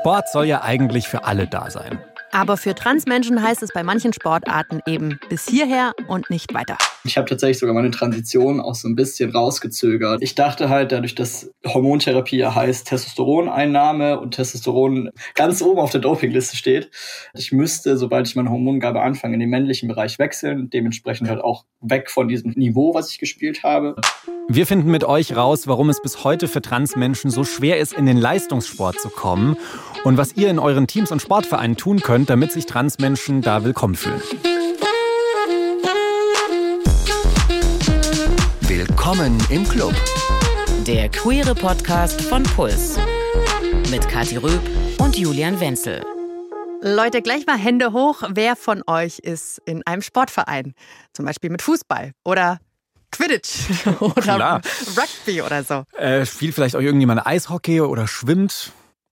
Sport soll ja eigentlich für alle da sein. Aber für Transmenschen heißt es bei manchen Sportarten eben bis hierher und nicht weiter. Ich habe tatsächlich sogar meine Transition auch so ein bisschen rausgezögert. Ich dachte halt, dadurch, dass Hormontherapie ja heißt Testosteroneinnahme und Testosteron ganz oben auf der Dopingliste steht, ich müsste, sobald ich meine Hormongabe anfange, in den männlichen Bereich wechseln, dementsprechend halt auch weg von diesem Niveau, was ich gespielt habe. Wir finden mit euch raus, warum es bis heute für Transmenschen so schwer ist, in den Leistungssport zu kommen und was ihr in euren Teams und Sportvereinen tun könnt, damit sich Transmenschen da willkommen fühlen. Willkommen im Club. Der queere Podcast von Puls. Mit Kathi Röb und Julian Wenzel. Leute, gleich mal Hände hoch. Wer von euch ist in einem Sportverein? Zum Beispiel mit Fußball oder Quidditch oder Klar. Rugby oder so. Äh, spielt vielleicht auch irgendjemand Eishockey oder schwimmt?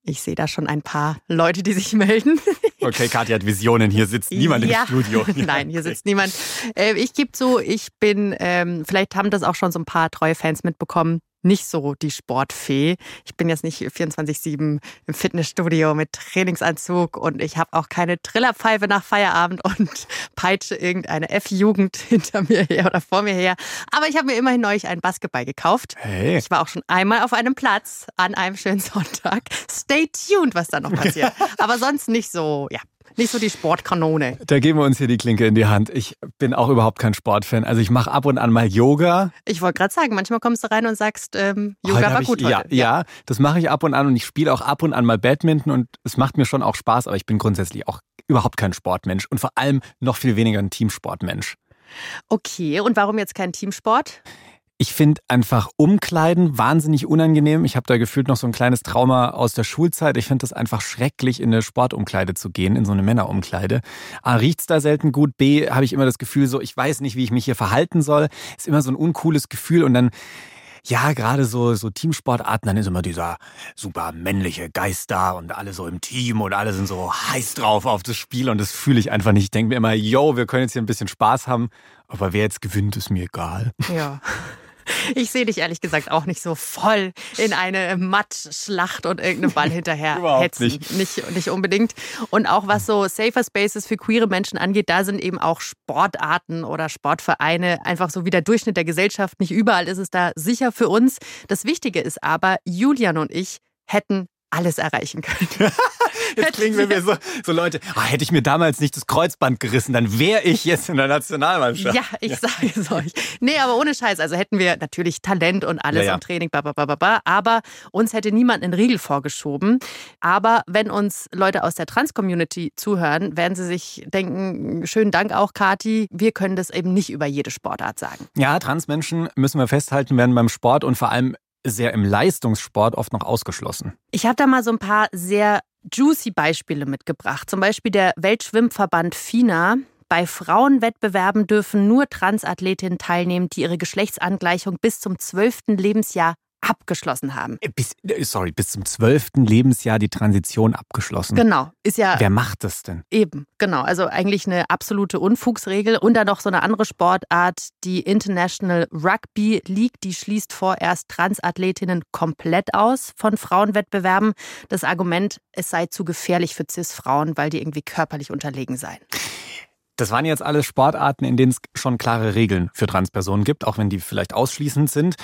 Ich sehe da schon ein paar Leute, die sich melden. Okay, Katja hat Visionen. Hier sitzt niemand ja. im Studio. Nein, hier sitzt niemand. Äh, ich gebe zu, ich bin, ähm, vielleicht haben das auch schon so ein paar treue Fans mitbekommen, nicht so die Sportfee. Ich bin jetzt nicht 24-7 im Fitnessstudio mit Trainingsanzug und ich habe auch keine Trillerpfeife nach Feierabend und peitsche irgendeine F-Jugend hinter mir her oder vor mir her. Aber ich habe mir immerhin neulich einen Basketball gekauft. Hey. Ich war auch schon einmal auf einem Platz an einem schönen Sonntag. Stay tuned, was da noch passiert. Aber sonst nicht so, ja, nicht so die Sportkanone. Da geben wir uns hier die Klinke in die Hand. Ich bin auch überhaupt kein Sportfan. Also ich mache ab und an mal Yoga. Ich wollte gerade sagen, manchmal kommst du rein und sagst, ähm, Heute Yoga hab war ich, gut ja, heute. Ja, das mache ich ab und an und ich spiele auch ab und an mal Badminton und es macht mir schon auch Spaß, aber ich bin grundsätzlich auch überhaupt kein Sportmensch und vor allem noch viel weniger ein Teamsportmensch. Okay, und warum jetzt kein Teamsport? Ich finde einfach Umkleiden wahnsinnig unangenehm. Ich habe da gefühlt noch so ein kleines Trauma aus der Schulzeit. Ich finde das einfach schrecklich, in eine Sportumkleide zu gehen, in so eine Männerumkleide. A, riecht's da selten gut. B, habe ich immer das Gefühl so, ich weiß nicht, wie ich mich hier verhalten soll. Ist immer so ein uncooles Gefühl und dann ja, gerade so, so Teamsportarten, dann ist immer dieser super männliche Geist da und alle so im Team und alle sind so heiß drauf auf das Spiel und das fühle ich einfach nicht. Ich denke mir immer, yo, wir können jetzt hier ein bisschen Spaß haben, aber wer jetzt gewinnt, ist mir egal. Ja. Ich sehe dich ehrlich gesagt auch nicht so voll in eine Mattschlacht und irgendeinen Ball hinterher hetzen. nicht. nicht. Nicht unbedingt. Und auch was so Safer Spaces für queere Menschen angeht, da sind eben auch Sportarten oder Sportvereine einfach so wie der Durchschnitt der Gesellschaft. Nicht überall ist es da sicher für uns. Das Wichtige ist aber, Julian und ich hätten alles erreichen können. Jetzt klingen wir wie so, so Leute, ah, hätte ich mir damals nicht das Kreuzband gerissen, dann wäre ich jetzt in der Nationalmannschaft. Ja, ich sage es euch. Nee, aber ohne Scheiß. Also hätten wir natürlich Talent und alles Ja, ja. im Training, ba, ba, ba, ba, ba, aber uns hätte niemand einen Riegel vorgeschoben. Aber wenn uns Leute aus der Trans-Community zuhören, werden sie sich denken, schönen Dank auch, Kati, wir können das eben nicht über jede Sportart sagen. Ja, Transmenschen, müssen wir festhalten, werden beim Sport und vor allem sehr im Leistungssport oft noch ausgeschlossen. Ich habe da mal so ein paar sehr juicy Beispiele mitgebracht. Zum Beispiel der Weltschwimmverband FINA. Bei Frauenwettbewerben dürfen nur Transathletinnen teilnehmen, die ihre Geschlechtsangleichung bis zum 12. Lebensjahr abgeschlossen haben. Äh, Bis, äh, sorry, bis zum zwölften Lebensjahr die Transition abgeschlossen. Genau, ist ja Wer macht das denn? eben, genau. Also eigentlich eine absolute Unfugsregel. Und dann noch so eine andere Sportart, die International Rugby League, die schließt vorerst Transathletinnen komplett aus von Frauenwettbewerben. Das Argument, es sei zu gefährlich für Cis-Frauen, weil die irgendwie körperlich unterlegen seien. Das waren jetzt alles Sportarten, in denen es schon klare Regeln für Transpersonen gibt, auch wenn die vielleicht ausschließend sind.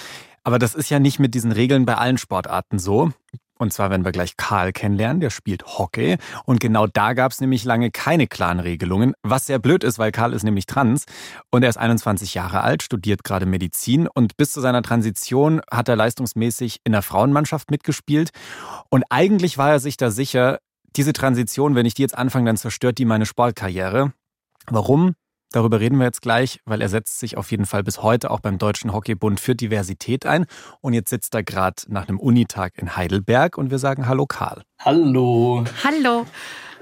Aber das ist ja nicht mit diesen Regeln bei allen Sportarten so. Und zwar werden wir gleich Karl kennenlernen, der spielt Hockey. Und genau da gab es nämlich lange keine klaren Regelungen, was sehr blöd ist, weil Karl ist nämlich trans und er ist 21 Jahre alt, studiert gerade Medizin und bis zu seiner Transition hat er leistungsmäßig in der Frauenmannschaft mitgespielt. Und eigentlich war er sich da sicher, diese Transition, wenn ich die jetzt anfange, dann zerstört die meine Sportkarriere. Warum? Darüber reden wir jetzt gleich, weil er setzt sich auf jeden Fall bis heute auch beim Deutschen Hockeybund für Diversität ein. Und jetzt sitzt er gerade nach einem Unitag in Heidelberg und wir sagen Hallo Karl. Hallo. Hallo.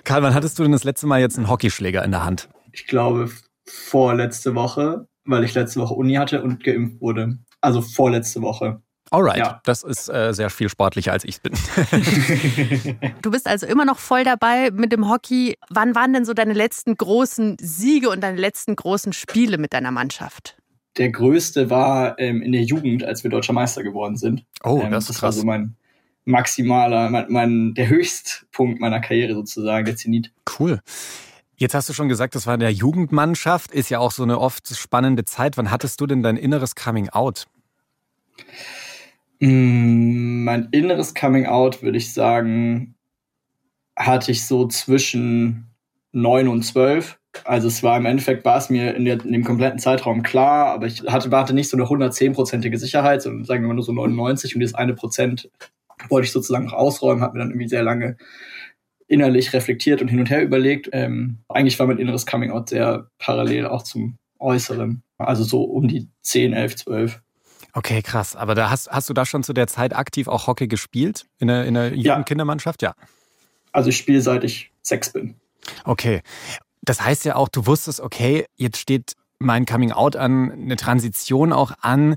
Karl, wann hattest du denn das letzte Mal jetzt einen Hockeyschläger in der Hand? Ich glaube vorletzte Woche, weil ich letzte Woche Uni hatte und geimpft wurde. Also vorletzte Woche. Alright, Ja. das ist äh, sehr viel sportlicher als ich bin. Du bist also immer noch voll dabei mit dem Hockey. Wann waren denn so deine letzten großen Siege und deine letzten großen Spiele mit deiner Mannschaft? Der größte war ähm, in der Jugend, als wir deutscher Meister geworden sind. Oh, Ähm, das ist war krass. so mein, maximaler, mein, mein, der Höchstpunkt meiner Karriere sozusagen, der Zenit. Cool. Jetzt hast du schon gesagt, das war in der Jugendmannschaft, ist ja auch so eine oft spannende Zeit. Wann hattest du denn dein inneres Coming Out? Mm, mein inneres Coming Out, würde ich sagen, hatte ich so zwischen neun und zwölf. Also es war im Endeffekt, war es mir in, der, in dem kompletten Zeitraum klar, aber ich hatte, hatte nicht so eine 110-prozentige Sicherheit, sondern sagen wir mal nur so 99 und dieses eine Prozent wollte ich sozusagen noch ausräumen, habe mir dann irgendwie sehr lange innerlich reflektiert und hin und her überlegt. Ähm, eigentlich war mein inneres Coming Out sehr parallel auch zum äußeren. Also so um die 10, 11, 12. Okay, krass. Aber da hast, hast du da schon zu der Zeit aktiv auch Hockey gespielt? In der, in der Jugendkindermannschaft? Ja. Also ich spiele seit ich sechs bin. Okay. Das heißt ja auch, du wusstest, okay, jetzt steht mein Coming Out an, eine Transition auch an.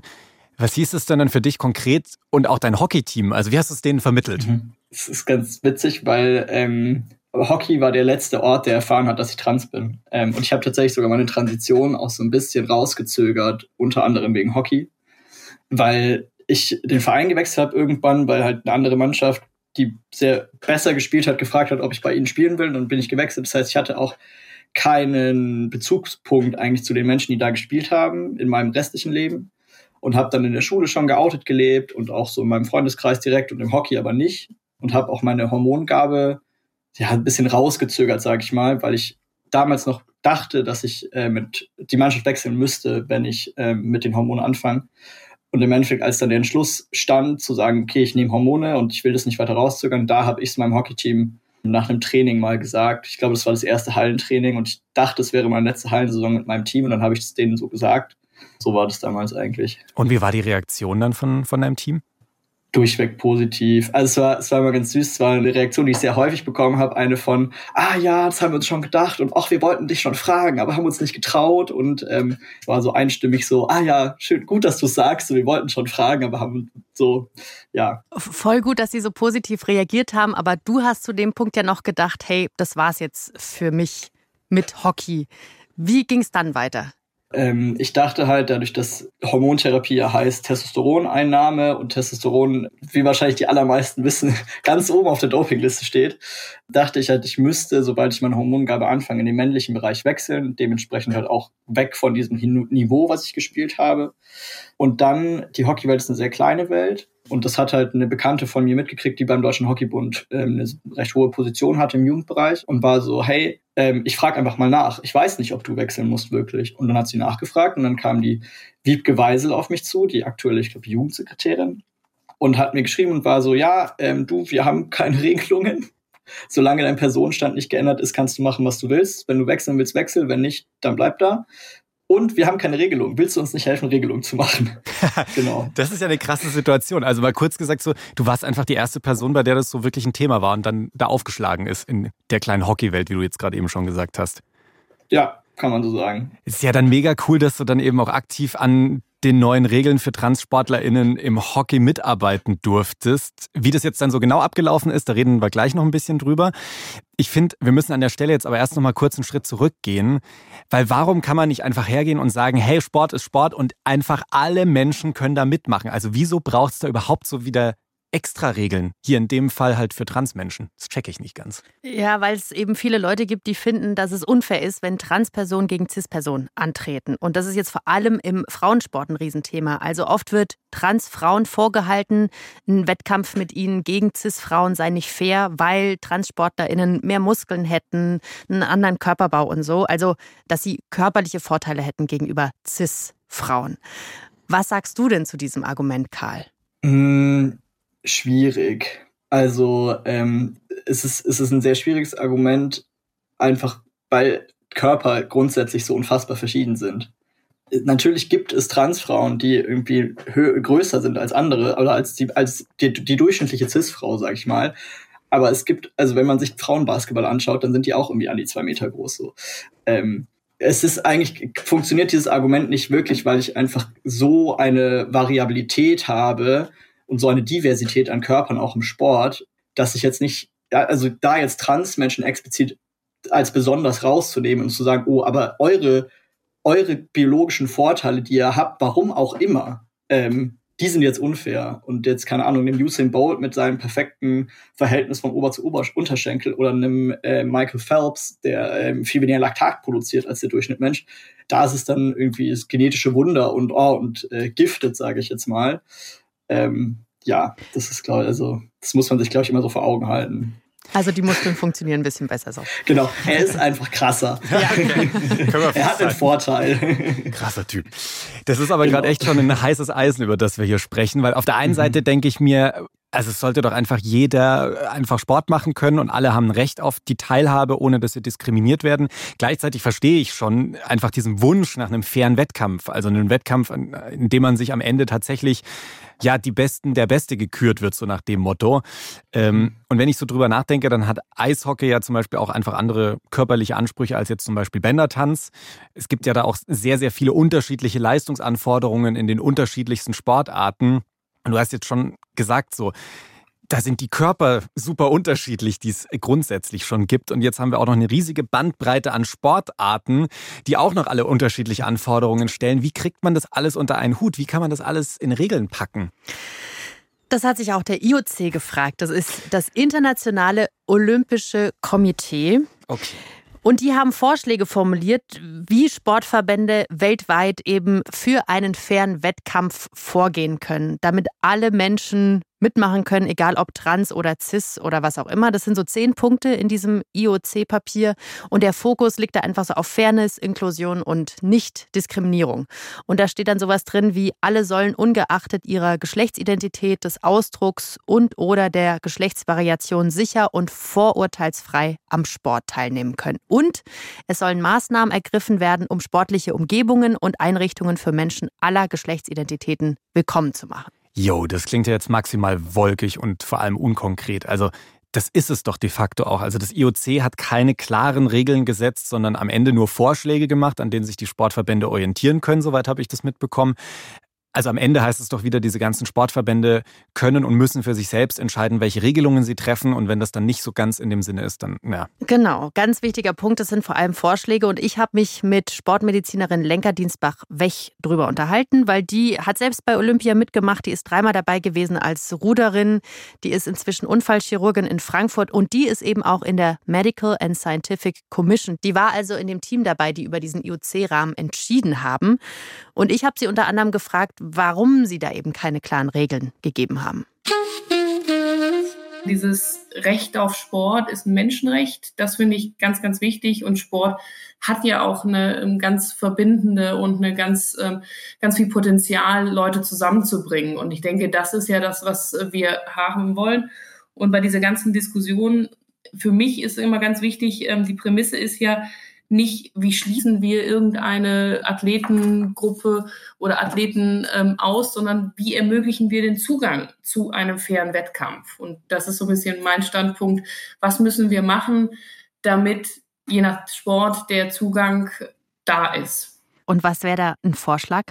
Was hieß es denn dann für dich konkret und auch dein Hockey-Team? Also wie hast du es denen vermittelt? Mhm. Es ist ganz witzig, weil ähm, Hockey war der letzte Ort, der erfahren hat, dass ich trans bin. Ähm, und ich habe tatsächlich sogar meine Transition auch so ein bisschen rausgezögert, unter anderem wegen Hockey, weil ich den Verein gewechselt habe irgendwann, weil halt eine andere Mannschaft, die sehr besser gespielt hat, gefragt hat, ob ich bei ihnen spielen will. Und dann bin ich gewechselt. Das heißt, ich hatte auch keinen Bezugspunkt eigentlich zu den Menschen, die da gespielt haben in meinem restlichen Leben und habe dann in der Schule schon geoutet gelebt und auch so in meinem Freundeskreis direkt und im Hockey aber nicht und habe auch meine Hormongabe ja ein bisschen rausgezögert, sage ich mal, weil ich damals noch dachte, dass ich äh, mit die Mannschaft wechseln müsste, wenn ich äh, mit den Hormonen anfange. Und im Endeffekt, als dann der Entschluss stand, zu sagen, okay, ich nehme Hormone und ich will das nicht weiter rauszögern, da habe ich es meinem Hockeyteam nach einem Training mal gesagt. Ich glaube, das war das erste Hallentraining und ich dachte, es wäre meine letzte Hallensaison mit meinem Team und dann habe ich es denen so gesagt. So war das damals eigentlich. Und wie war die Reaktion dann von, von deinem Team? Durchweg positiv. Also es war, es war immer ganz süß, es war eine Reaktion, die ich sehr häufig bekommen habe, eine von, ah ja, das haben wir uns schon gedacht und ach, wir wollten dich schon fragen, aber haben uns nicht getraut und ähm, es war so einstimmig so, ah ja, schön, gut, dass du sagst, wir wollten schon fragen, aber haben so, ja. Voll gut, dass sie so positiv reagiert haben, aber du hast zu dem Punkt ja noch gedacht, hey, das war's jetzt für mich mit Hockey. Wie ging es dann weiter? Ähm, ich dachte halt, dadurch, dass Hormontherapie ja heißt Testosteroneinnahme und Testosteron, wie wahrscheinlich die allermeisten wissen, ganz oben auf der Dopingliste steht, dachte ich halt, ich müsste, sobald ich meine Hormongabe anfange, in den männlichen Bereich wechseln, dementsprechend halt auch weg von diesem Niveau, was ich gespielt habe. Und dann, die Hockeywelt ist eine sehr kleine Welt. Und das hat halt eine Bekannte von mir mitgekriegt, die beim Deutschen Hockeybund ähm, eine recht hohe Position hatte im Jugendbereich und war so, hey, ähm, ich frage einfach mal nach. Ich weiß nicht, ob du wechseln musst wirklich. Und dann hat sie nachgefragt und dann kam die Wiebke Weisel auf mich zu, die aktuelle, ich glaube, Jugendsekretärin, und hat mir geschrieben und war so, ja, ähm, du, wir haben keine Regelungen. Solange dein Personenstand nicht geändert ist, kannst du machen, was du willst. Wenn du wechseln willst, wechsel. Wenn nicht, dann bleib da. Und wir haben keine Regelung. Willst du uns nicht helfen, Regelungen zu machen? genau. Das ist ja eine krasse Situation. Also mal kurz gesagt, so, du warst einfach die erste Person, bei der das so wirklich ein Thema war und dann da aufgeschlagen ist in der kleinen Hockeywelt, wie du jetzt gerade eben schon gesagt hast. Ja, kann man so sagen. Ist ja dann mega cool, dass du dann eben auch aktiv an den neuen Regeln für TranssportlerInnen im Hockey mitarbeiten durftest. Wie das jetzt dann so genau abgelaufen ist, da reden wir gleich noch ein bisschen drüber. Ich finde, wir müssen an der Stelle jetzt aber erst noch mal kurz einen Schritt zurückgehen, weil warum kann man nicht einfach hergehen und sagen, hey, Sport ist Sport und einfach alle Menschen können da mitmachen? Also wieso braucht es da überhaupt so wieder Extra-Regeln. Hier in dem Fall halt für Transmenschen. Das checke ich nicht ganz. Ja, weil es eben viele Leute gibt, die finden, dass es unfair ist, wenn Transpersonen gegen Cis-Personen antreten. Und das ist jetzt vor allem im Frauensport ein Riesenthema. Also oft wird Transfrauen vorgehalten, ein Wettkampf mit ihnen gegen Cis-Frauen sei nicht fair, weil TranssportlerInnen mehr Muskeln hätten, einen anderen Körperbau und so. Also, dass sie körperliche Vorteile hätten gegenüber Cis-Frauen. Was sagst du denn zu diesem Argument, Karl? Schwierig. Also ähm, es, ist, es ist ein sehr schwieriges Argument, einfach weil Körper grundsätzlich so unfassbar verschieden sind. Natürlich gibt es Transfrauen, die irgendwie größer sind als andere oder als die, als die, die durchschnittliche Cis-Frau, sag ich mal. Aber es gibt, also wenn man sich Frauenbasketball anschaut, dann sind die auch irgendwie an die zwei Meter groß. So. Ähm, es ist eigentlich, funktioniert dieses Argument nicht wirklich, weil ich einfach so eine Variabilität habe, und so eine Diversität an Körpern auch im Sport, dass ich jetzt nicht, also da jetzt Transmenschen explizit als besonders rauszunehmen und zu sagen, oh, aber eure, eure biologischen Vorteile, die ihr habt, warum auch immer, ähm, die sind jetzt unfair. Und jetzt, keine Ahnung, einem Usain Bolt mit seinem perfekten Verhältnis vom Ober- zu Ober Unterschenkel oder einem äh, Michael Phelps, der ähm, viel weniger Laktat produziert als der Durchschnittmensch, da ist es dann irgendwie das genetische Wunder und, oh, und äh, giftet, sage ich jetzt mal. Ähm, ja, das ist, glaube ich, also, das muss man sich, glaube ich, immer so vor Augen halten. Also die Muskeln funktionieren ein bisschen besser so. Genau, er ist einfach krasser. Ja, okay. er hat einen Vorteil. Krasser Typ. Das ist aber genau. gerade echt schon ein heißes Eisen, über das wir hier sprechen, weil auf der einen mhm. Seite denke ich mir, also es sollte doch einfach jeder einfach Sport machen können und alle haben Recht auf die Teilhabe, ohne dass sie diskriminiert werden. Gleichzeitig verstehe ich schon einfach diesen Wunsch nach einem fairen Wettkampf, also einen Wettkampf, in dem man sich am Ende tatsächlich ja die Besten der Beste gekürt wird, so nach dem Motto. Ähm, und wenn ich so drüber nachdenke, dann hat Eishockey ja zum Beispiel auch einfach andere körperliche Ansprüche als jetzt zum Beispiel Bändertanz. Es gibt ja da auch sehr, sehr viele unterschiedliche Leistungsanforderungen in den unterschiedlichsten Sportarten. Und du hast jetzt schon gesagt, so, da sind die Körper super unterschiedlich, die es grundsätzlich schon gibt. Und jetzt haben wir auch noch eine riesige Bandbreite an Sportarten, die auch noch alle unterschiedliche Anforderungen stellen. Wie kriegt man das alles unter einen Hut? Wie kann man das alles in Regeln packen? Das hat sich auch der IOC gefragt. Das ist das Internationale Olympische Komitee. Okay. Und die haben Vorschläge formuliert, wie Sportverbände weltweit eben für einen fairen Wettkampf vorgehen können, damit alle Menschen mitmachen können, egal ob trans oder cis oder was auch immer. Das sind so zehn Punkte in diesem IOC-Papier und der Fokus liegt da einfach so auf Fairness, Inklusion und Nicht-Diskriminierung. Und da steht dann sowas drin wie, alle sollen ungeachtet ihrer Geschlechtsidentität, des Ausdrucks und oder der Geschlechtsvariation sicher und vorurteilsfrei am Sport teilnehmen können. Und es sollen Maßnahmen ergriffen werden, um sportliche Umgebungen und Einrichtungen für Menschen aller Geschlechtsidentitäten willkommen zu machen. Jo, das klingt ja jetzt maximal wolkig und vor allem unkonkret. Also das ist es doch de facto auch. Also das IOC hat keine klaren Regeln gesetzt, sondern am Ende nur Vorschläge gemacht, an denen sich die Sportverbände orientieren können. Soweit habe ich das mitbekommen. Also am Ende heißt es doch wieder, diese ganzen Sportverbände können und müssen für sich selbst entscheiden, welche Regelungen sie treffen. Und wenn das dann nicht so ganz in dem Sinne ist, dann ja. Genau, ganz wichtiger Punkt. Das sind vor allem Vorschläge. Und ich habe mich mit Sportmedizinerin Lenker Dienstbach-Wech drüber unterhalten, weil die hat selbst bei Olympia mitgemacht. Die ist dreimal dabei gewesen als Ruderin. Die ist inzwischen Unfallchirurgin in Frankfurt und die ist eben auch in der Medical and Scientific Commission. Die war also in dem Team dabei, die über diesen IOC-Rahmen entschieden haben. Und ich habe sie unter anderem gefragt, warum sie da eben keine klaren Regeln gegeben haben. Dieses Recht auf Sport ist ein Menschenrecht. Das finde ich ganz, ganz wichtig. Und Sport hat ja auch eine ähm, ganz verbindende und eine ganz, ähm, ganz viel Potenzial, Leute zusammenzubringen. Und ich denke, das ist ja das, was wir haben wollen. Und bei dieser ganzen Diskussion, für mich ist immer ganz wichtig, ähm, die Prämisse ist ja, nicht, wie schließen wir irgendeine Athletengruppe oder Athleten ähm, aus, sondern wie ermöglichen wir den Zugang zu einem fairen Wettkampf. Und das ist so ein bisschen mein Standpunkt. Was müssen wir machen, damit je nach Sport der Zugang da ist? Und was wäre da ein Vorschlag?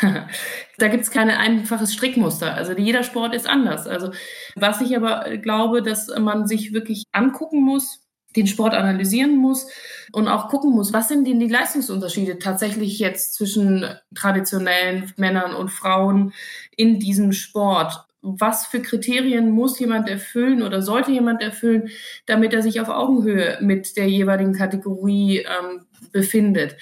da gibt es kein einfaches Strickmuster. Also jeder Sport ist anders. Also was ich aber glaube, dass man sich wirklich angucken muss, den Sport analysieren muss und auch gucken muss, was sind denn die Leistungsunterschiede tatsächlich jetzt zwischen traditionellen Männern und Frauen in diesem Sport. Was für Kriterien muss jemand erfüllen oder sollte jemand erfüllen, damit er sich auf Augenhöhe mit der jeweiligen Kategorie ähm, befindet?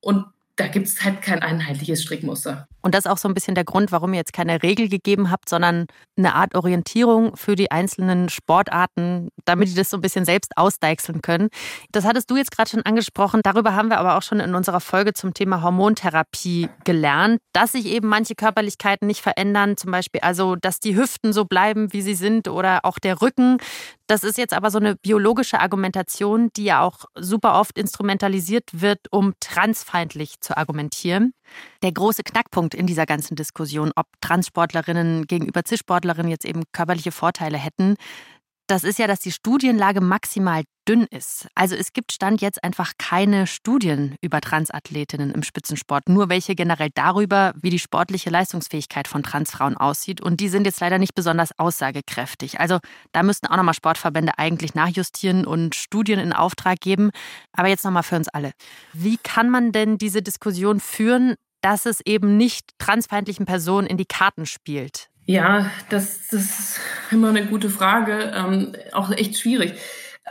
Und da gibt es halt kein einheitliches Strickmuster. Und das ist auch so ein bisschen der Grund, warum ihr jetzt keine Regel gegeben habt, sondern eine Art Orientierung für die einzelnen Sportarten, damit die das so ein bisschen selbst ausdeichseln können. Das hattest du jetzt gerade schon angesprochen. Darüber haben wir aber auch schon in unserer Folge zum Thema Hormontherapie gelernt, dass sich eben manche Körperlichkeiten nicht verändern. Zum Beispiel also, dass die Hüften so bleiben, wie sie sind oder auch der Rücken. Das ist jetzt aber so eine biologische Argumentation, die ja auch super oft instrumentalisiert wird, um transfeindlich zu argumentieren. Der große Knackpunkt in dieser ganzen Diskussion, ob Transsportlerinnen gegenüber Cis-Sportlerinnen jetzt eben körperliche Vorteile hätten, das ist ja, dass die Studienlage maximal dünn ist. Also es gibt Stand jetzt einfach keine Studien über Transathletinnen im Spitzensport, nur welche generell darüber, wie die sportliche Leistungsfähigkeit von Transfrauen aussieht. Und die sind jetzt leider nicht besonders aussagekräftig. Also da müssten auch nochmal Sportverbände eigentlich nachjustieren und Studien in Auftrag geben. Aber jetzt nochmal für uns alle. Wie kann man denn diese Diskussion führen, dass es eben nicht transfeindlichen Personen in die Karten spielt? Ja, das, das ist immer eine gute Frage, ähm, auch echt schwierig.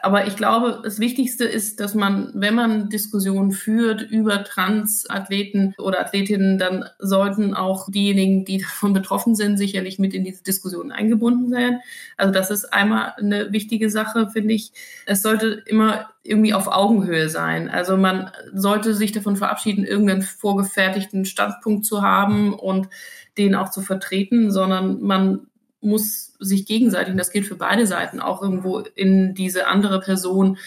Aber ich glaube, das Wichtigste ist, dass man, wenn man Diskussionen führt über Transathleten oder Athletinnen, dann sollten auch diejenigen, die davon betroffen sind, sicherlich mit in diese Diskussion eingebunden sein. Also das ist einmal eine wichtige Sache, finde ich. Es sollte immer irgendwie auf Augenhöhe sein. Also man sollte sich davon verabschieden, irgendeinen vorgefertigten Standpunkt zu haben und den auch zu vertreten, sondern man muss sich gegenseitig, und das gilt für beide Seiten, auch irgendwo in diese andere Person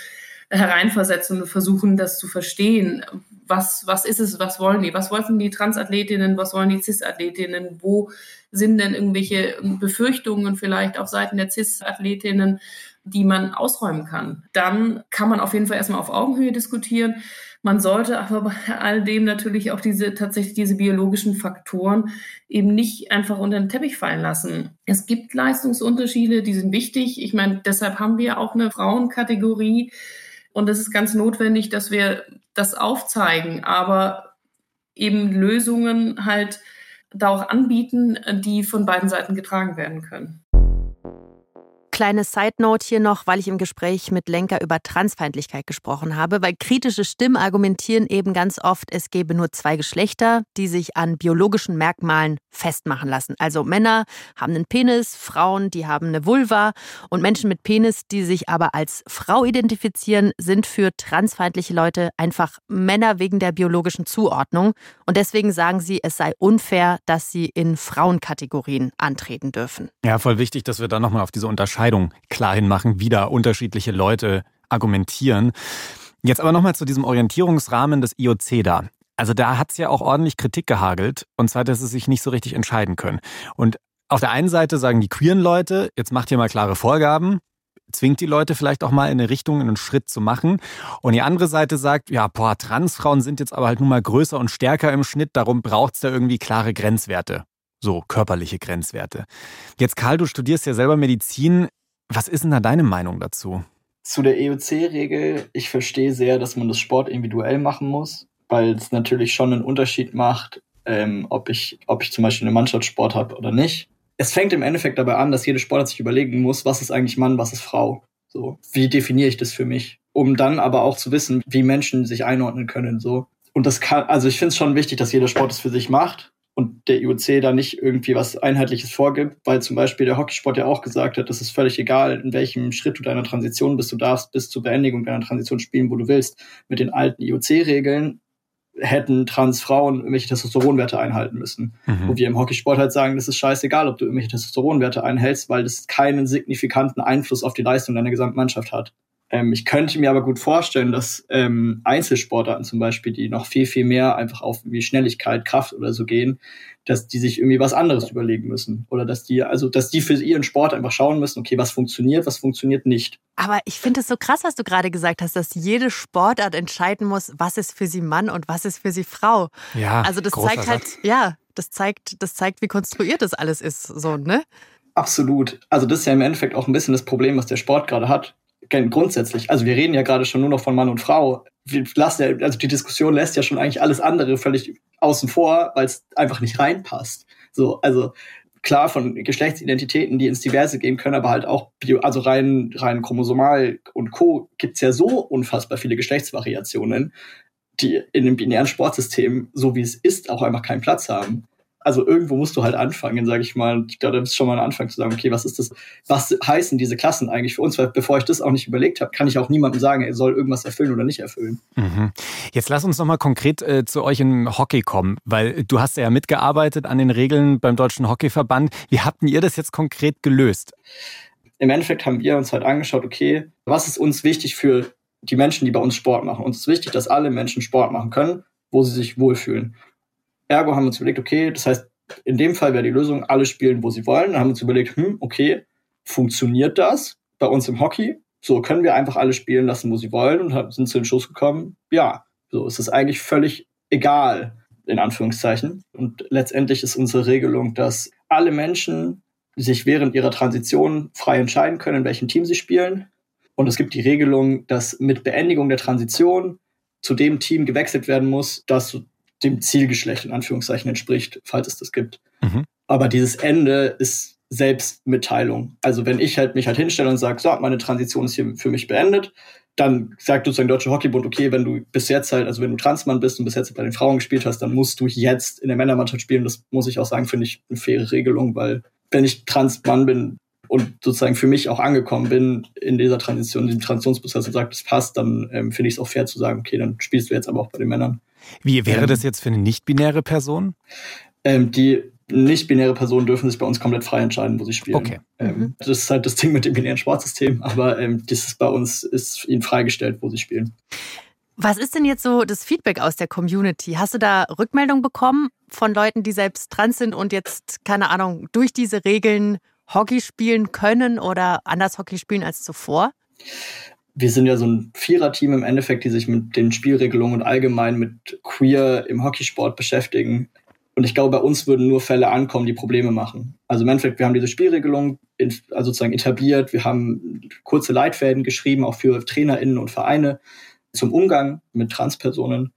hereinversetzen und versuchen, das zu verstehen. Was, was ist es, was wollen die? Was wollten die Transathletinnen, was wollen die Cis-Athletinnen? Wo sind denn irgendwelche Befürchtungen vielleicht auf Seiten der Cis-Athletinnen, die man ausräumen kann? Dann kann man auf jeden Fall erstmal auf Augenhöhe diskutieren. Man sollte aber bei all dem natürlich auch diese, tatsächlich diese biologischen Faktoren eben nicht einfach unter den Teppich fallen lassen. Es gibt Leistungsunterschiede, die sind wichtig. Ich meine, deshalb haben wir auch eine Frauenkategorie. Und es ist ganz notwendig, dass wir das aufzeigen, aber eben Lösungen halt da auch anbieten, die von beiden Seiten getragen werden können. Kleine Side Note hier noch, weil ich im Gespräch mit Lenker über Transfeindlichkeit gesprochen habe, weil kritische Stimmen argumentieren eben ganz oft, es gäbe nur zwei Geschlechter, die sich an biologischen Merkmalen festmachen lassen. Also Männer haben einen Penis, Frauen, die haben eine Vulva und Menschen mit Penis, die sich aber als Frau identifizieren, sind für transfeindliche Leute einfach Männer wegen der biologischen Zuordnung und deswegen sagen sie, es sei unfair, dass sie in Frauenkategorien antreten dürfen. Ja, voll wichtig, dass wir da nochmal auf diese Unterscheidung Unterscheidung klar hinmachen, wie da unterschiedliche Leute argumentieren. Jetzt aber nochmal zu diesem Orientierungsrahmen des IOC da. Also da hat es ja auch ordentlich Kritik gehagelt, und zwar, dass sie sich nicht so richtig entscheiden können. Und auf der einen Seite sagen die queeren Leute, jetzt macht ihr mal klare Vorgaben, zwingt die Leute vielleicht auch mal in eine Richtung, einen Schritt zu machen. Und die andere Seite sagt, ja, boah, Transfrauen sind jetzt aber halt nun mal größer und stärker im Schnitt, darum braucht es da irgendwie klare Grenzwerte. So körperliche Grenzwerte. Jetzt, Karl, du studierst ja selber Medizin. Was ist denn da deine Meinung dazu? Zu der EOC-Regel, ich verstehe sehr, dass man das Sport individuell machen muss, weil es natürlich schon einen Unterschied macht, ähm, ob, ich, ob ich zum Beispiel einen Mannschaftssport habe oder nicht. Es fängt im Endeffekt dabei an, dass jede Sportart sich überlegen muss, was ist eigentlich Mann, was ist Frau. So, wie definiere ich das für mich? Um dann aber auch zu wissen, wie Menschen sich einordnen können. So. Und das kann, also ich finde es schon wichtig, dass jeder Sport es für sich macht und der IOC da nicht irgendwie was Einheitliches vorgibt, weil zum Beispiel der Hockeysport ja auch gesagt hat, es ist völlig egal, in welchem Schritt du deiner Transition bist, du darfst bis zur Beendigung deiner Transition spielen, wo du willst. Mit den alten IOC-Regeln hätten Transfrauen irgendwelche Testosteronwerte einhalten müssen. Mhm. Wo wir im Hockeysport halt sagen, das ist scheißegal, ob du irgendwelche Testosteronwerte einhältst, weil das keinen signifikanten Einfluss auf die Leistung deiner gesamten Mannschaft hat. Ähm, ich könnte mir aber gut vorstellen, dass ähm, Einzelsportarten zum Beispiel, die noch viel, viel mehr einfach auf wie Schnelligkeit, Kraft oder so gehen, dass die sich irgendwie was anderes überlegen müssen. Oder dass die, also dass die für ihren Sport einfach schauen müssen, okay, was funktioniert, was funktioniert nicht. Aber ich finde es so krass, was du gerade gesagt hast, dass jede Sportart entscheiden muss, was ist für sie Mann und was ist für sie Frau. Ja. Also das zeigt halt, ja, das zeigt, das zeigt, wie konstruiert das alles ist, so, ne? Absolut. Also das ist ja im Endeffekt auch ein bisschen das Problem, was der Sport gerade hat grundsätzlich, also wir reden ja gerade schon nur noch von Mann und Frau. Wir lassen ja, also die Diskussion lässt ja schon eigentlich alles andere völlig außen vor, weil es einfach nicht reinpasst. So, also klar von Geschlechtsidentitäten, die ins Diverse gehen können, aber halt auch, also rein, rein chromosomal und Co. gibt's ja so unfassbar viele Geschlechtsvariationen, die in dem binären Sportsystem, so wie es ist, auch einfach keinen Platz haben also irgendwo musst du halt anfangen, sage ich mal. Ich glaube, das ist schon mal ein Anfang zu sagen, okay, was ist das, was heißen diese Klassen eigentlich für uns? Weil bevor ich das auch nicht überlegt habe, kann ich auch niemandem sagen, er soll irgendwas erfüllen oder nicht erfüllen. Mhm. Jetzt lass uns nochmal konkret äh, zu euch im Hockey kommen, weil du hast ja mitgearbeitet an den Regeln beim Deutschen Hockeyverband. Wie habt ihr das jetzt konkret gelöst? Im Endeffekt haben wir uns halt angeschaut, okay, was ist uns wichtig für die Menschen, die bei uns Sport machen? Uns ist wichtig, dass alle Menschen Sport machen können, wo sie sich wohlfühlen. Ergo haben wir uns überlegt, okay, das heißt, in dem Fall wäre die Lösung, alle spielen, wo sie wollen. Dann haben wir uns überlegt, hm, okay, funktioniert das bei uns im Hockey? So können wir einfach alle spielen lassen, wo sie wollen und sind zu den Schuss gekommen. Ja, so ist es eigentlich völlig egal, in Anführungszeichen. Und letztendlich ist unsere Regelung, dass alle Menschen sich während ihrer Transition frei entscheiden können, in welchem Team sie spielen. Und es gibt die Regelung, dass mit Beendigung der Transition zu dem Team gewechselt werden muss, das dem Zielgeschlecht in Anführungszeichen entspricht, falls es das gibt. Mhm. Aber dieses Ende ist Selbstmitteilung. Also wenn ich halt mich halt hinstelle und sage, so, meine Transition ist hier für mich beendet, dann sagt sozusagen Deutsche Hockeybund, okay, wenn du bis jetzt halt, also wenn du Transmann bist und bis jetzt bei den Frauen gespielt hast, dann musst du jetzt in der Männermannschaft spielen. Das muss ich auch sagen, finde ich eine faire Regelung, weil wenn ich Transmann bin und sozusagen für mich auch angekommen bin in dieser Transition, in diesem Transitionsprozess und sagt, das passt, dann ähm, finde ich es auch fair zu sagen, okay, dann spielst du jetzt aber auch bei den Männern. Wie wäre ähm, das jetzt für eine nicht-binäre Person? Ähm, die nicht-binäre Personen dürfen sich bei uns komplett frei entscheiden, wo sie spielen. Okay. Ähm, mhm. Das ist halt das Ding mit dem binären Sportsystem, aber ähm, das ist bei uns ist ihnen freigestellt, wo sie spielen. Was ist denn jetzt so das Feedback aus der Community? Hast du da Rückmeldung bekommen von Leuten, die selbst trans sind und jetzt, keine Ahnung, durch diese Regeln Hockey spielen können oder anders Hockey spielen als zuvor? Wir sind ja so ein Viererteam im Endeffekt, die sich mit den Spielregelungen und allgemein mit Queer im Hockeysport beschäftigen. Und ich glaube, bei uns würden nur Fälle ankommen, die Probleme machen. Also im Endeffekt, wir haben diese Spielregelung in, also sozusagen etabliert. Wir haben kurze Leitfäden geschrieben, auch für TrainerInnen und Vereine zum Umgang mit Transpersonen.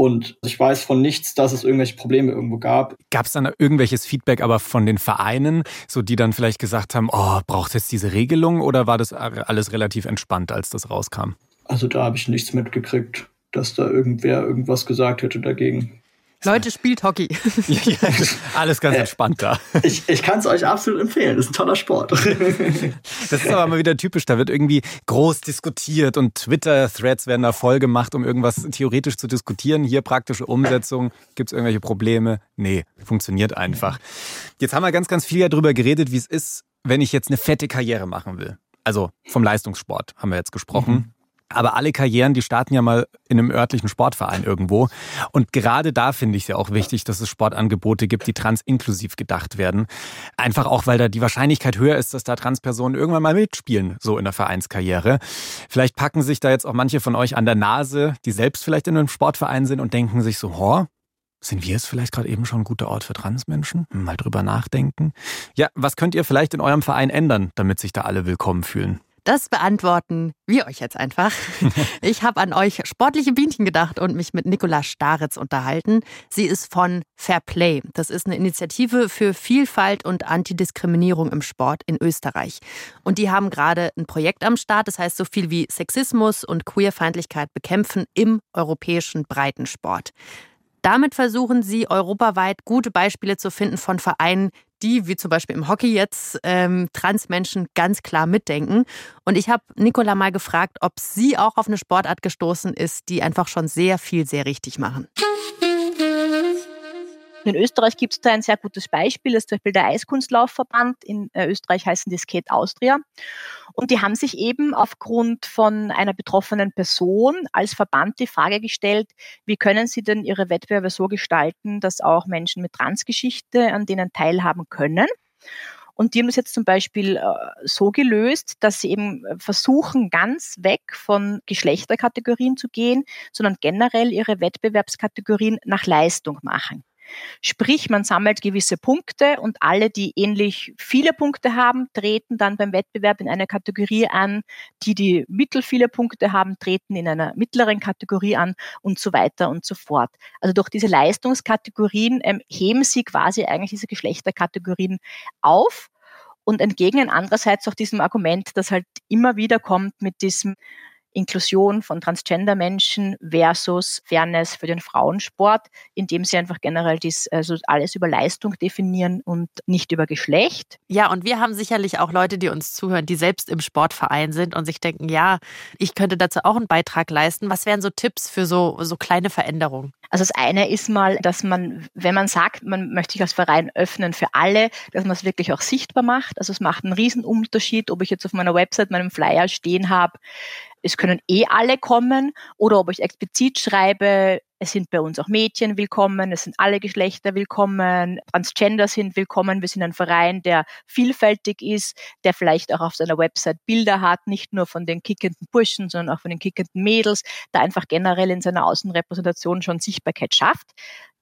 Und ich weiß von nichts, dass es irgendwelche Probleme irgendwo gab. Gab es dann irgendwelches Feedback aber von den Vereinen, so die dann vielleicht gesagt haben, oh, braucht es diese Regelung oder war das alles relativ entspannt, als das rauskam? Also da habe ich nichts mitgekriegt, dass da irgendwer irgendwas gesagt hätte dagegen. Leute, spielt Hockey. ja, alles ganz äh, entspannt da. Ich, ich kann es euch absolut empfehlen. Das ist ein toller Sport. das ist aber mal wieder typisch. Da wird irgendwie groß diskutiert und Twitter-Threads werden da voll gemacht, um irgendwas theoretisch zu diskutieren. Hier praktische Umsetzung. Gibt es irgendwelche Probleme? Nee, funktioniert einfach. Jetzt haben wir ganz, ganz viel ja darüber geredet, wie es ist, wenn ich jetzt eine fette Karriere machen will. Also vom Leistungssport haben wir jetzt gesprochen. Mhm. Aber alle Karrieren, die starten ja mal in einem örtlichen Sportverein irgendwo. Und gerade da finde ich es ja auch wichtig, dass es Sportangebote gibt, die transinklusiv gedacht werden. Einfach auch, weil da die Wahrscheinlichkeit höher ist, dass da Transpersonen irgendwann mal mitspielen, so in der Vereinskarriere. Vielleicht packen sich da jetzt auch manche von euch an der Nase, die selbst vielleicht in einem Sportverein sind und denken sich so, ho, sind wir es vielleicht gerade eben schon ein guter Ort für Transmenschen? Mal drüber nachdenken. Ja, was könnt ihr vielleicht in eurem Verein ändern, damit sich da alle willkommen fühlen? Das beantworten wir euch jetzt einfach. Ich habe an euch sportliche Bienchen gedacht und mich mit Nicola Staritz unterhalten. Sie ist von Fair Play. Das ist eine Initiative für Vielfalt und Antidiskriminierung im Sport in Österreich. Und die haben gerade ein Projekt am Start, das heißt so viel wie Sexismus und Queerfeindlichkeit bekämpfen im europäischen Breitensport. Damit versuchen sie europaweit gute Beispiele zu finden von Vereinen, die, wie zum Beispiel im Hockey jetzt, ähm, Transmenschen ganz klar mitdenken. Und ich habe Nicola mal gefragt, ob sie auch auf eine Sportart gestoßen ist, die einfach schon sehr viel, sehr richtig machen. In Österreich gibt es da ein sehr gutes Beispiel, das ist zum Beispiel der Eiskunstlaufverband. In äh, Österreich heißen die Skate Austria. Und die haben sich eben aufgrund von einer betroffenen Person als Verband die Frage gestellt, wie können sie denn ihre Wettbewerbe so gestalten, dass auch Menschen mit Transgeschichte an denen teilhaben können. Und die haben das jetzt zum Beispiel äh, so gelöst, dass sie eben versuchen, ganz weg von Geschlechterkategorien zu gehen, sondern generell ihre Wettbewerbskategorien nach Leistung machen. Sprich, man sammelt gewisse Punkte und alle, die ähnlich viele Punkte haben, treten dann beim Wettbewerb in einer Kategorie an. Die, die mittel viele Punkte haben, treten in einer mittleren Kategorie an und so weiter und so fort. Also durch diese Leistungskategorien ähm, heben sie quasi eigentlich diese Geschlechterkategorien auf und entgegnen andererseits auch diesem Argument, das halt immer wieder kommt mit diesem Inklusion von Transgender-Menschen versus Fairness für den Frauensport, indem sie einfach generell dies, also alles über Leistung definieren und nicht über Geschlecht. Ja, und wir haben sicherlich auch Leute, die uns zuhören, die selbst im Sportverein sind und sich denken, ja, ich könnte dazu auch einen Beitrag leisten. Was wären so Tipps für so, so kleine Veränderungen? Also das eine ist mal, dass man, wenn man sagt, man möchte sich als Verein öffnen für alle, dass man es wirklich auch sichtbar macht. Also es macht einen riesen Unterschied, ob ich jetzt auf meiner Website meinem Flyer stehen habe, es können eh alle kommen oder ob ich explizit schreibe, es sind bei uns auch Mädchen willkommen, es sind alle Geschlechter willkommen, Transgender sind willkommen, wir sind ein Verein, der vielfältig ist, der vielleicht auch auf seiner Website Bilder hat, nicht nur von den kickenden Burschen, sondern auch von den kickenden Mädels, da einfach generell in seiner Außenrepräsentation schon Sichtbarkeit schafft.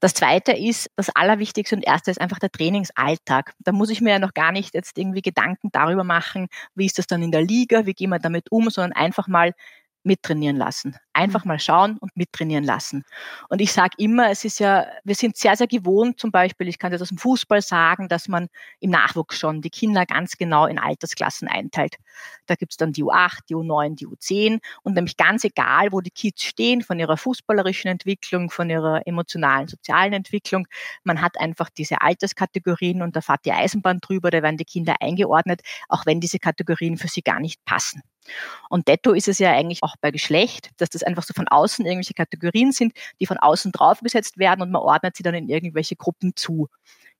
Das zweite ist, das Allerwichtigste und erste ist einfach der Trainingsalltag. Da muss ich mir ja noch gar nicht jetzt irgendwie Gedanken darüber machen, wie ist das dann in der Liga, wie gehen wir damit um, sondern einfach mal mittrainieren lassen. Einfach mal schauen und mittrainieren lassen. Und ich sage immer, es ist ja, wir sind sehr, sehr gewohnt, zum Beispiel, ich kann das aus dem Fußball sagen, dass man im Nachwuchs schon die Kinder ganz genau in Altersklassen einteilt. Da gibt's dann die U8, die U9, die U10 und nämlich ganz egal, wo die Kids stehen, von ihrer fußballerischen Entwicklung, von ihrer emotionalen, sozialen Entwicklung. Man hat einfach diese Alterskategorien und da fährt die Eisenbahn drüber, da werden die Kinder eingeordnet, auch wenn diese Kategorien für sie gar nicht passen. Und detto ist es ja eigentlich auch bei Geschlecht, dass das einfach so von außen irgendwelche Kategorien sind, die von außen draufgesetzt werden und man ordnet sie dann in irgendwelche Gruppen zu.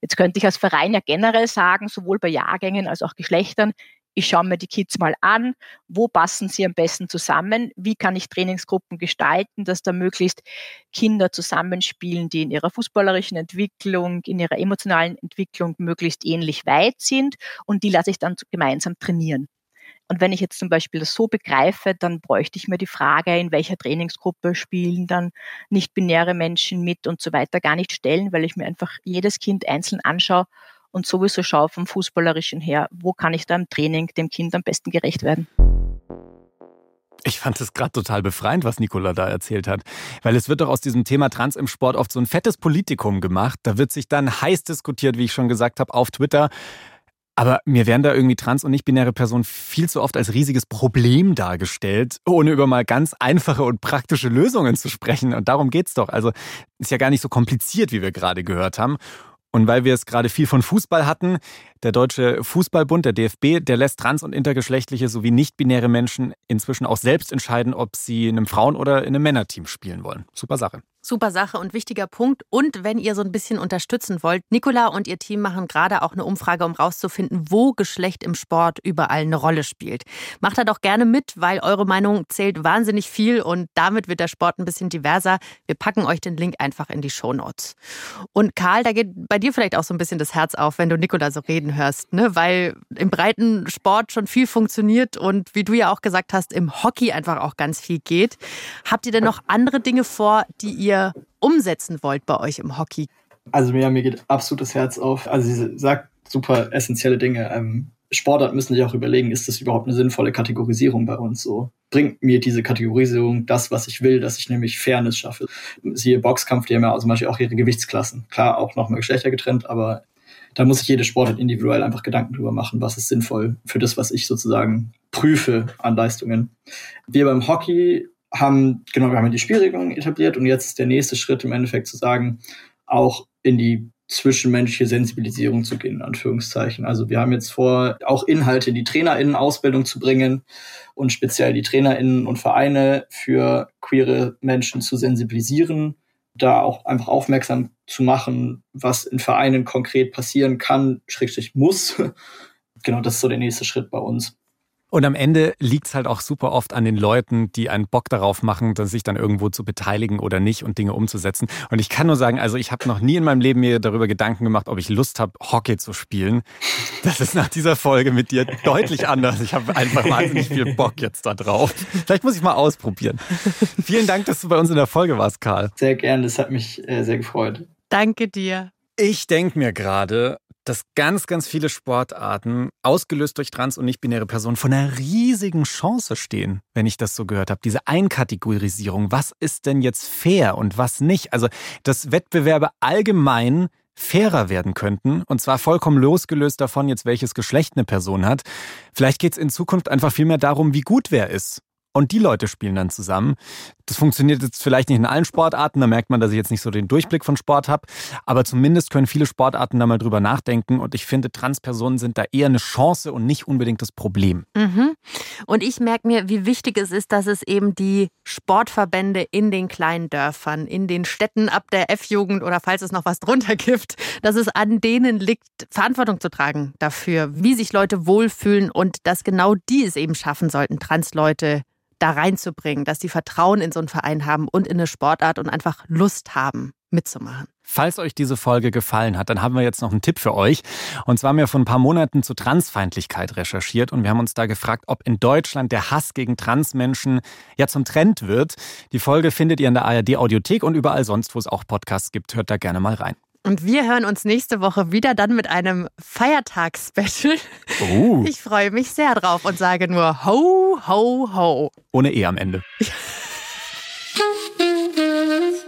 Jetzt könnte ich als Verein ja generell sagen, sowohl bei Jahrgängen als auch Geschlechtern, ich schaue mir die Kids mal an, wo passen sie am besten zusammen, wie kann ich Trainingsgruppen gestalten, dass da möglichst Kinder zusammenspielen, die in ihrer fußballerischen Entwicklung, in ihrer emotionalen Entwicklung möglichst ähnlich weit sind und die lasse ich dann gemeinsam trainieren. Und wenn ich jetzt zum Beispiel das so begreife, dann bräuchte ich mir die Frage, in welcher Trainingsgruppe spielen dann nicht-binäre Menschen mit und so weiter gar nicht stellen, weil ich mir einfach jedes Kind einzeln anschaue und sowieso schaue vom Fußballerischen her, wo kann ich da im Training dem Kind am besten gerecht werden. Ich fand es gerade total befreiend, was Nicola da erzählt hat. Weil es wird doch aus diesem Thema Trans im Sport oft so ein fettes Politikum gemacht. Da wird sich dann heiß diskutiert, wie ich schon gesagt habe, auf Twitter. Aber mir werden da irgendwie trans- und nicht-binäre Personen viel zu oft als riesiges Problem dargestellt, ohne über mal ganz einfache und praktische Lösungen zu sprechen. Und darum geht's doch. Also ist ja gar nicht so kompliziert, wie wir gerade gehört haben. Und weil wir es gerade viel von Fußball hatten, der Deutsche Fußballbund, der DFB, der lässt trans- und intergeschlechtliche sowie nicht-binäre Menschen inzwischen auch selbst entscheiden, ob sie in einem Frauen- oder in einem Männerteam spielen wollen. Super Sache. Super Sache und wichtiger Punkt. Und wenn ihr so ein bisschen unterstützen wollt, Nicola und ihr Team machen gerade auch eine Umfrage, um rauszufinden, wo Geschlecht im Sport überall eine Rolle spielt. Macht da doch gerne mit, weil eure Meinung zählt wahnsinnig viel und damit wird der Sport ein bisschen diverser. Wir packen euch den Link einfach in die Show Notes. Und Karl, da geht bei dir vielleicht auch so ein bisschen das Herz auf, wenn du Nicola so reden hörst, ne? weil im breiten Sport schon viel funktioniert und wie du ja auch gesagt hast, im Hockey einfach auch ganz viel geht. Habt ihr denn noch andere Dinge vor, die ihr ihr umsetzen wollt bei euch im Hockey? Also mir, mir geht absolut das Herz auf. Also sie sagt super essentielle Dinge. Ähm, Sportart müssen sich auch überlegen, ist das überhaupt eine sinnvolle Kategorisierung bei uns so? Bringt mir diese Kategorisierung das, was ich will, dass ich nämlich Fairness schaffe? Siehe Boxkampf, die haben ja zum Beispiel auch ihre Gewichtsklassen. Klar, auch nochmal Geschlechter getrennt, aber da muss sich jede Sportart individuell einfach Gedanken drüber machen, was ist sinnvoll für das, was ich sozusagen prüfe an Leistungen. Wir beim Hockey haben, genau, wir haben die Spielregelung etabliert und jetzt ist der nächste Schritt im Endeffekt zu sagen, auch in die zwischenmenschliche Sensibilisierung zu gehen, in Anführungszeichen. Also wir haben jetzt vor, auch Inhalte in die TrainerInnen-Ausbildung zu bringen und speziell die TrainerInnen und Vereine für queere Menschen zu sensibilisieren, da auch einfach aufmerksam zu machen, was in Vereinen konkret passieren kann, schrägstrich muss. genau, das ist so der nächste Schritt bei uns. Und am Ende liegt es halt auch super oft an den Leuten, die einen Bock darauf machen, sich dann irgendwo zu beteiligen oder nicht und Dinge umzusetzen. Und ich kann nur sagen, also ich habe noch nie in meinem Leben mir darüber Gedanken gemacht, ob ich Lust habe, Hockey zu spielen. Das ist nach dieser Folge mit dir deutlich anders. Ich habe einfach wahnsinnig viel Bock jetzt da drauf. Vielleicht muss ich mal ausprobieren. Vielen Dank, dass du bei uns in der Folge warst, Karl. Sehr gerne, das hat mich äh, sehr gefreut. Danke dir. Ich denke mir gerade, dass ganz, ganz viele Sportarten, ausgelöst durch trans- und nicht-binäre Personen, von einer riesigen Chance stehen, wenn ich das so gehört habe. Diese Einkategorisierung, was ist denn jetzt fair und was nicht? Also, dass Wettbewerbe allgemein fairer werden könnten, und zwar vollkommen losgelöst davon, jetzt welches Geschlecht eine Person hat. Vielleicht geht es in Zukunft einfach viel mehr darum, wie gut wer ist und die Leute spielen dann zusammen. Das funktioniert jetzt vielleicht nicht in allen Sportarten, da merkt man, dass ich jetzt nicht so den Durchblick von Sport habe, aber zumindest können viele Sportarten da mal drüber nachdenken und ich finde, Transpersonen sind da eher eine Chance und nicht unbedingt das Problem. Mhm. Und ich merke mir, wie wichtig es ist, dass es eben die Sportverbände in den kleinen Dörfern, in den Städten ab der F-Jugend oder falls es noch was drunter gibt, dass es an denen liegt, Verantwortung zu tragen dafür, wie sich Leute wohlfühlen und dass genau die es eben schaffen sollten, Transleute da reinzubringen, dass die Vertrauen in so einen Verein haben und in eine Sportart und einfach Lust haben, mitzumachen. Falls euch diese Folge gefallen hat, dann haben wir jetzt noch einen Tipp für euch. Und zwar haben wir vor ein paar Monaten zu Transfeindlichkeit recherchiert und wir haben uns da gefragt, ob in Deutschland der Hass gegen Transmenschen ja zum Trend wird. Die Folge findet ihr in der ARD Audiothek und überall sonst, wo es auch Podcasts gibt. Hört da gerne mal rein. Und wir hören uns nächste Woche wieder dann mit einem Feiertagsspecial. Oh. Ich freue mich sehr drauf und sage nur ho, ho, ho. Ohne E am Ende.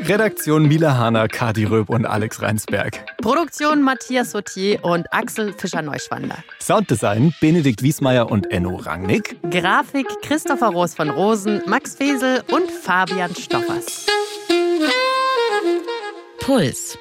Redaktion Mila Hahner, Kati Röb und Alex Reinsberg. Produktion Matthias Sautier und Axel Fischer-Neuschwander. Sounddesign Benedikt Wiesmeier und Enno Rangnick. Grafik Christopher Roos von Rosen, Max Fesel und Fabian Stoffers. Puls